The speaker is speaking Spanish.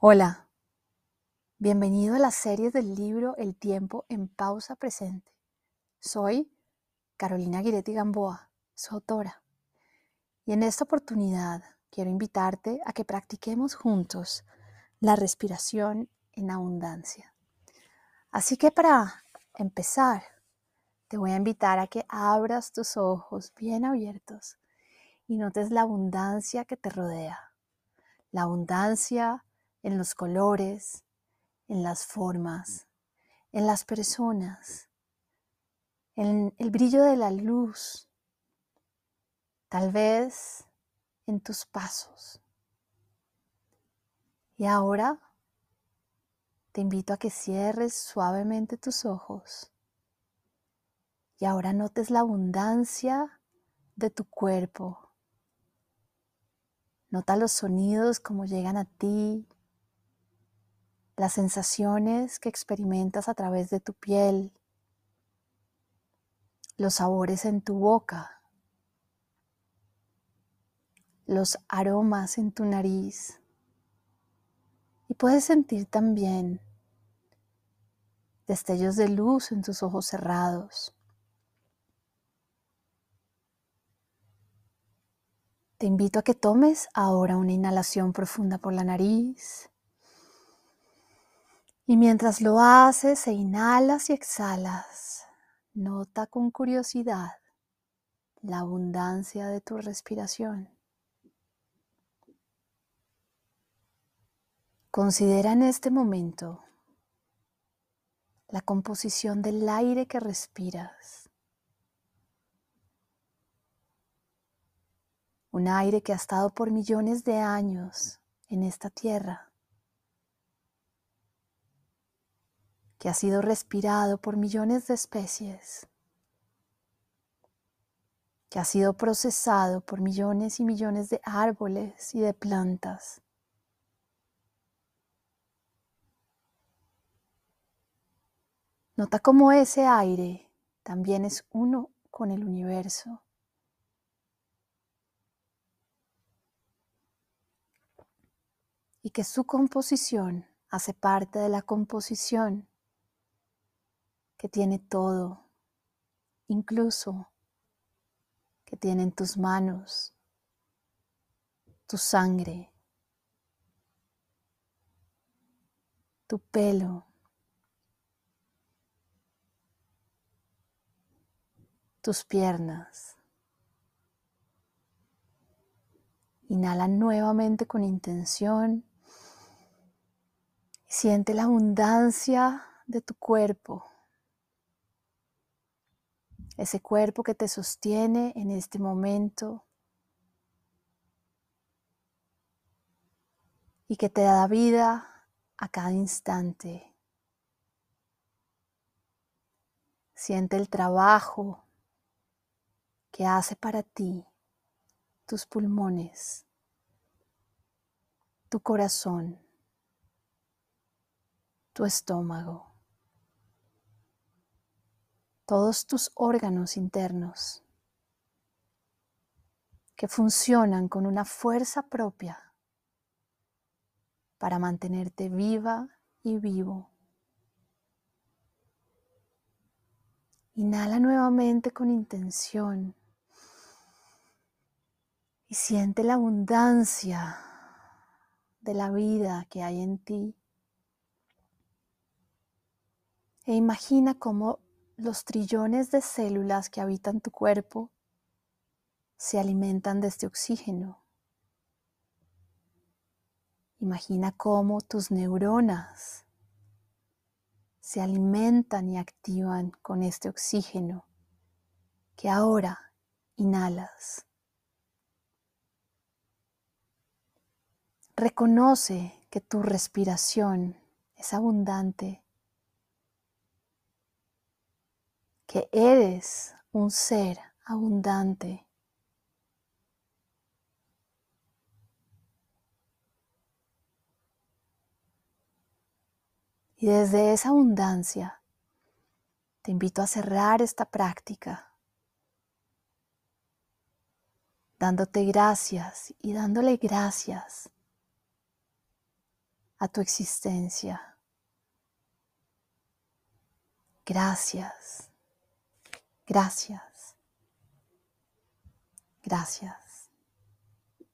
Hola, bienvenido a la serie del libro El tiempo en pausa presente. Soy Carolina Guiretti Gamboa, su autora, y en esta oportunidad quiero invitarte a que practiquemos juntos la respiración en abundancia. Así que para empezar, te voy a invitar a que abras tus ojos bien abiertos y notes la abundancia que te rodea, la abundancia en los colores, en las formas, en las personas, en el brillo de la luz, tal vez en tus pasos. Y ahora te invito a que cierres suavemente tus ojos y ahora notes la abundancia de tu cuerpo. Nota los sonidos como llegan a ti, las sensaciones que experimentas a través de tu piel, los sabores en tu boca, los aromas en tu nariz. Y puedes sentir también destellos de luz en tus ojos cerrados. Te invito a que tomes ahora una inhalación profunda por la nariz y mientras lo haces e inhalas y exhalas, nota con curiosidad la abundancia de tu respiración. Considera en este momento la composición del aire que respiras. Un aire que ha estado por millones de años en esta tierra que ha sido respirado por millones de especies, que ha sido procesado por millones y millones de árboles y de plantas. Nota cómo ese aire también es uno con el universo. Y que su composición hace parte de la composición que tiene todo, incluso que tienen tus manos, tu sangre, tu pelo, tus piernas. Inhala nuevamente con intención siente la abundancia de tu cuerpo ese cuerpo que te sostiene en este momento y que te da vida a cada instante. Siente el trabajo que hace para ti tus pulmones, tu corazón, tu estómago todos tus órganos internos que funcionan con una fuerza propia para mantenerte viva y vivo. Inhala nuevamente con intención y siente la abundancia de la vida que hay en ti. E imagina cómo los trillones de células que habitan tu cuerpo se alimentan de este oxígeno. Imagina cómo tus neuronas se alimentan y activan con este oxígeno que ahora inhalas. Reconoce que tu respiración es abundante que eres un ser abundante. Y desde esa abundancia te invito a cerrar esta práctica dándote gracias y dándole gracias a tu existencia. Gracias, gracias, gracias.